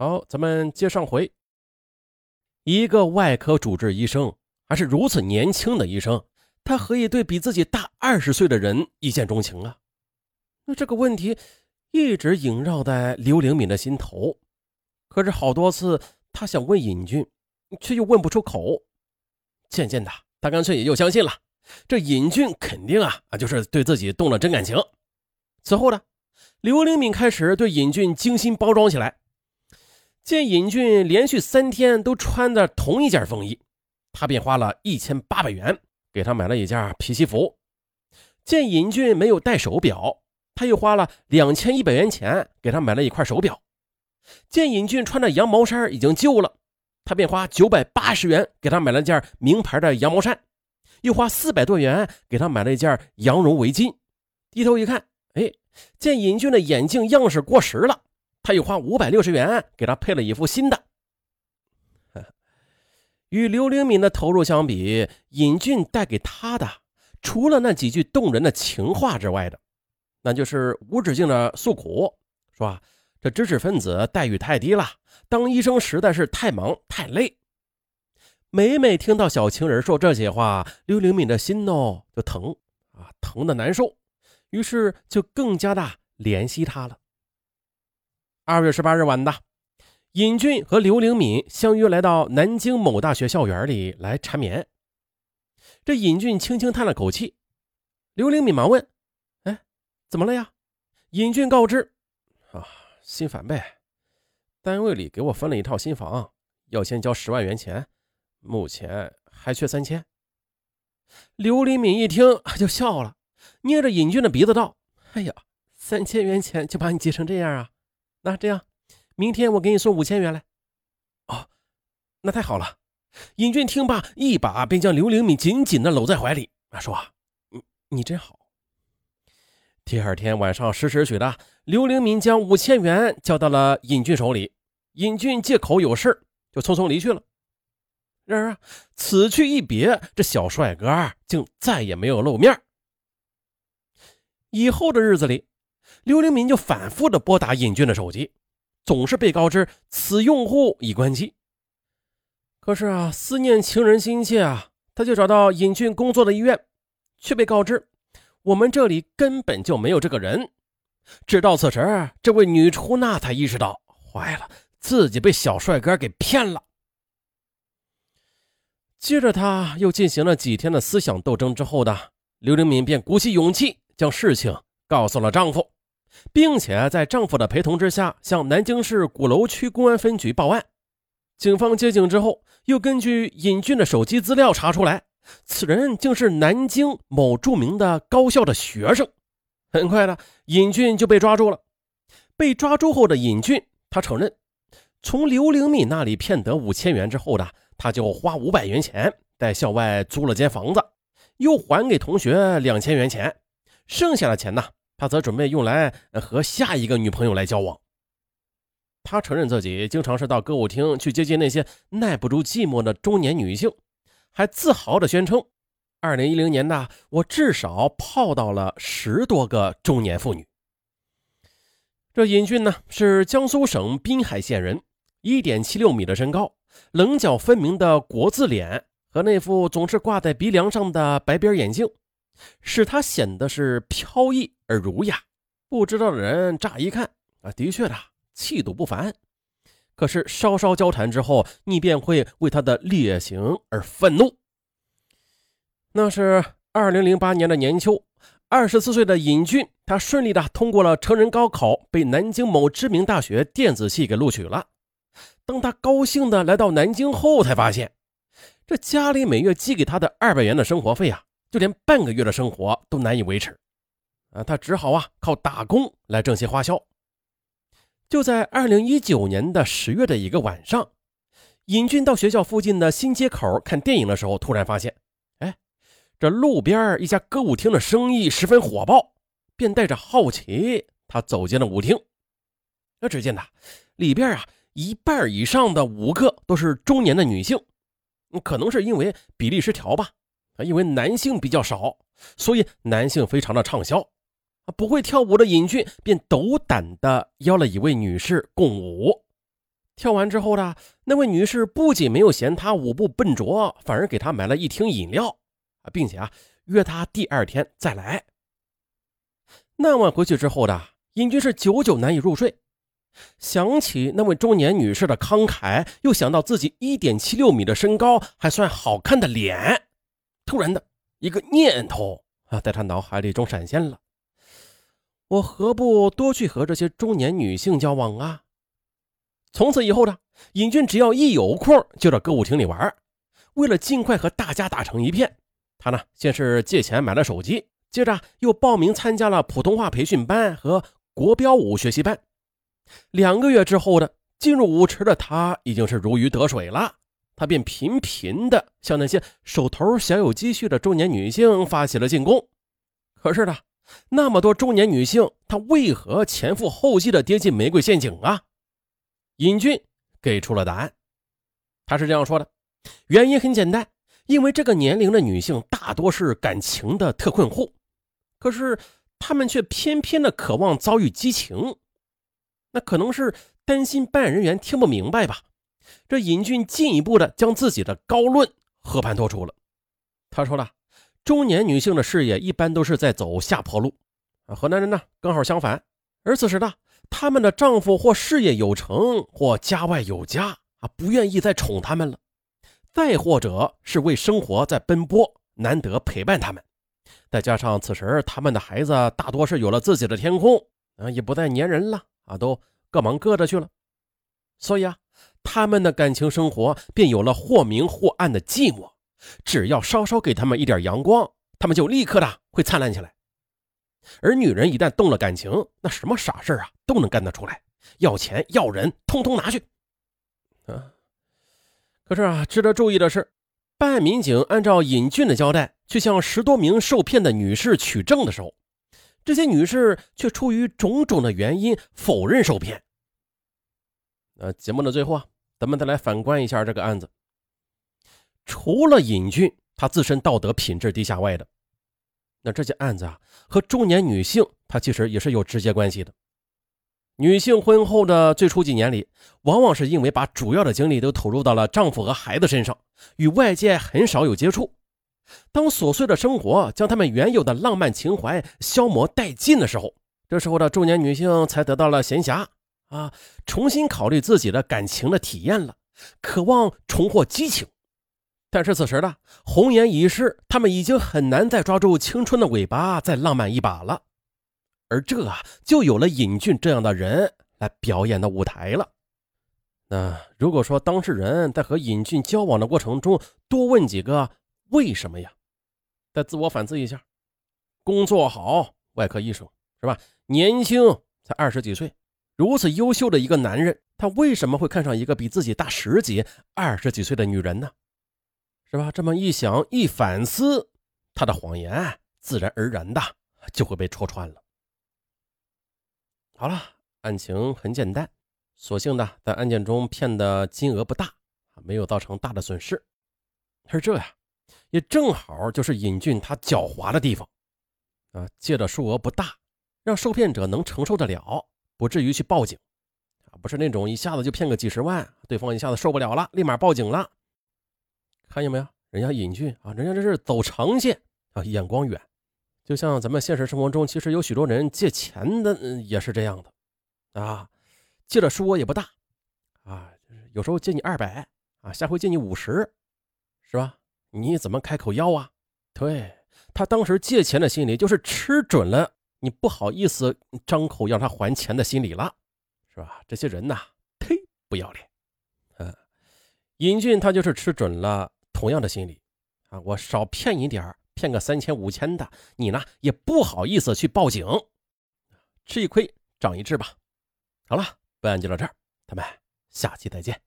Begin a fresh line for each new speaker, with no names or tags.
好，咱们接上回。一个外科主治医生，还是如此年轻的医生，他何以对比自己大二十岁的人一见钟情啊？那这个问题一直萦绕在刘灵敏的心头。可是好多次，他想问尹俊，却又问不出口。渐渐的，他干脆也就相信了，这尹俊肯定啊啊，就是对自己动了真感情。此后呢，刘灵敏开始对尹俊精心包装起来。见尹俊连续三天都穿着同一件风衣，他便花了一千八百元给他买了一件皮西服。见尹俊没有戴手表，他又花了两千一百元钱给他买了一块手表。见尹俊穿的羊毛衫已经旧了，他便花九百八十元给他买了件名牌的羊毛衫，又花四百多元给他买了一件羊绒围巾。低头一看，哎，见尹俊的眼镜样式过时了。他又花五百六十元给他配了一副新的。与刘灵敏的投入相比，尹俊带给他的，除了那几句动人的情话之外的，那就是无止境的诉苦，说这知识分子待遇太低了，当医生实在是太忙太累。每每听到小情人说这些话，刘灵敏的心呢就疼啊，疼的难受，于是就更加的怜惜他了。二月十八日晚的，尹俊和刘灵敏相约来到南京某大学校园里来缠绵。这尹俊轻轻叹了口气，刘灵敏忙问：“哎，怎么了呀？”尹俊告知：“啊，心烦呗，单位里给我分了一套新房，要先交十万元钱，目前还缺三千。”刘灵敏一听就笑了，捏着尹俊的鼻子道：“哎呀，三千元钱就把你急成这样啊？”那这样，明天我给你送五千元来。哦，那太好了。尹俊听罢，一把便将刘灵敏紧紧的搂在怀里，啊，说：“你你真好。”第二天晚上十时许的，刘灵敏将五千元交到了尹俊手里。尹俊借口有事就匆匆离去了。然而，此去一别，这小帅哥竟再也没有露面。以后的日子里。刘灵敏就反复的拨打尹俊的手机，总是被告知此用户已关机。可是啊，思念情人心切啊，他就找到尹俊工作的医院，却被告知我们这里根本就没有这个人。直到此时，这位女出纳才意识到，坏了，自己被小帅哥给骗了。接着，他又进行了几天的思想斗争之后的刘玲敏便鼓起勇气将事情告诉了丈夫。并且在丈夫的陪同之下，向南京市鼓楼区公安分局报案。警方接警之后，又根据尹俊的手机资料查出来，此人竟是南京某著名的高校的学生。很快的，尹俊就被抓住了。被抓住后的尹俊，他承认，从刘灵敏那里骗得五千元之后的，他就花五百元钱在校外租了间房子，又还给同学两千元钱，剩下的钱呢？他则准备用来和下一个女朋友来交往。他承认自己经常是到歌舞厅去接近那些耐不住寂寞的中年女性，还自豪地宣称：“二零一零年呢我至少泡到了十多个中年妇女。”这尹俊呢是江苏省滨海县人，一点七六米的身高，棱角分明的国字脸和那副总是挂在鼻梁上的白边眼镜。使他显得是飘逸而儒雅，不知道的人乍一看啊，的确的气度不凡。可是稍稍交谈之后，你便会为他的劣行而愤怒。那是二零零八年的年秋，二十四岁的尹俊，他顺利的通过了成人高考，被南京某知名大学电子系给录取了。当他高兴的来到南京后，才发现这家里每月寄给他的二百元的生活费啊。就连半个月的生活都难以维持，啊，他只好啊靠打工来挣些花销。就在二零一九年的十月的一个晚上，尹俊到学校附近的新街口看电影的时候，突然发现，哎，这路边一家歌舞厅的生意十分火爆，便带着好奇，他走进了舞厅。那只见呐，里边啊一半以上的五个都是中年的女性，可能是因为比例失调吧。因为男性比较少，所以男性非常的畅销。不会跳舞的尹俊便斗胆的邀了一位女士共舞。跳完之后呢，那位女士不仅没有嫌他舞步笨拙，反而给他买了一瓶饮料，并且啊约他第二天再来。那晚回去之后的尹军是久久难以入睡，想起那位中年女士的慷慨，又想到自己一点七六米的身高还算好看的脸，突然的一个念头啊，在他脑海里中闪现了：我何不多去和这些中年女性交往啊？从此以后呢，尹俊只要一有空就到歌舞厅里玩。为了尽快和大家打成一片，他呢先是借钱买了手机，接着又报名参加了普通话培训班和国标舞学习班。两个月之后的进入舞池的他已经是如鱼得水了，他便频频的向那些手头小有积蓄的中年女性发起了进攻。可是呢，那么多中年女性，她为何前赴后继的跌进玫瑰陷阱啊？尹俊给出了答案，他是这样说的：原因很简单，因为这个年龄的女性大多是感情的特困户，可是她们却偏偏的渴望遭遇激情，那可能是担心办案人员听不明白吧。这尹俊进一步的将自己的高论和盘托出了，他说了，中年女性的事业一般都是在走下坡路，啊，河南人呢刚好相反，而此时呢。他们的丈夫或事业有成，或家外有家啊，不愿意再宠他们了；再或者是为生活在奔波，难得陪伴他们。再加上此时他们的孩子大多是有了自己的天空啊，也不再粘人了啊，都各忙各的去了。所以啊，他们的感情生活便有了或明或暗的寂寞。只要稍稍给他们一点阳光，他们就立刻的会灿烂起来。而女人一旦动了感情，那什么傻事啊都能干得出来，要钱要人，通通拿去。啊！可是啊，值得注意的是，办案民警按照尹俊的交代，去向十多名受骗的女士取证的时候，这些女士却出于种种的原因否认受骗。那节目的最后啊，咱们再来反观一下这个案子。除了尹俊他自身道德品质低下外的。那这件案子啊，和中年女性她其实也是有直接关系的。女性婚后的最初几年里，往往是因为把主要的精力都投入到了丈夫和孩子身上，与外界很少有接触。当琐碎的生活将他们原有的浪漫情怀消磨殆尽的时候，这时候的中年女性才得到了闲暇啊，重新考虑自己的感情的体验了，渴望重获激情。但是此时呢，红颜已逝，他们已经很难再抓住青春的尾巴再浪漫一把了。而这啊，就有了尹俊这样的人来表演的舞台了。那如果说当事人在和尹俊交往的过程中多问几个为什么呀，再自我反思一下：工作好，外科医生是吧？年轻才二十几岁，如此优秀的一个男人，他为什么会看上一个比自己大十几、二十几岁的女人呢？是吧？这么一想一反思，他的谎言自然而然的就会被戳穿了。好了，案情很简单，所幸呢，在案件中骗的金额不大，没有造成大的损失。而这呀，也正好就是尹俊他狡猾的地方啊，借的数额不大，让受骗者能承受得了，不至于去报警啊，不是那种一下子就骗个几十万，对方一下子受不了了，立马报警了。看见没有？人家尹俊啊，人家这是走长线啊，眼光远。就像咱们现实生活中，其实有许多人借钱的也是这样的啊，借的数额也不大啊，有时候借你二百啊，下回借你五十，是吧？你怎么开口要啊？对他当时借钱的心理，就是吃准了你不好意思张口要他还钱的心理了，是吧？这些人呐，忒不要脸。嗯，尹俊他就是吃准了。同样的心理，啊，我少骗你点骗个三千五千的，你呢也不好意思去报警，吃一亏长一智吧。好了，本案就到这儿，咱们下期再见。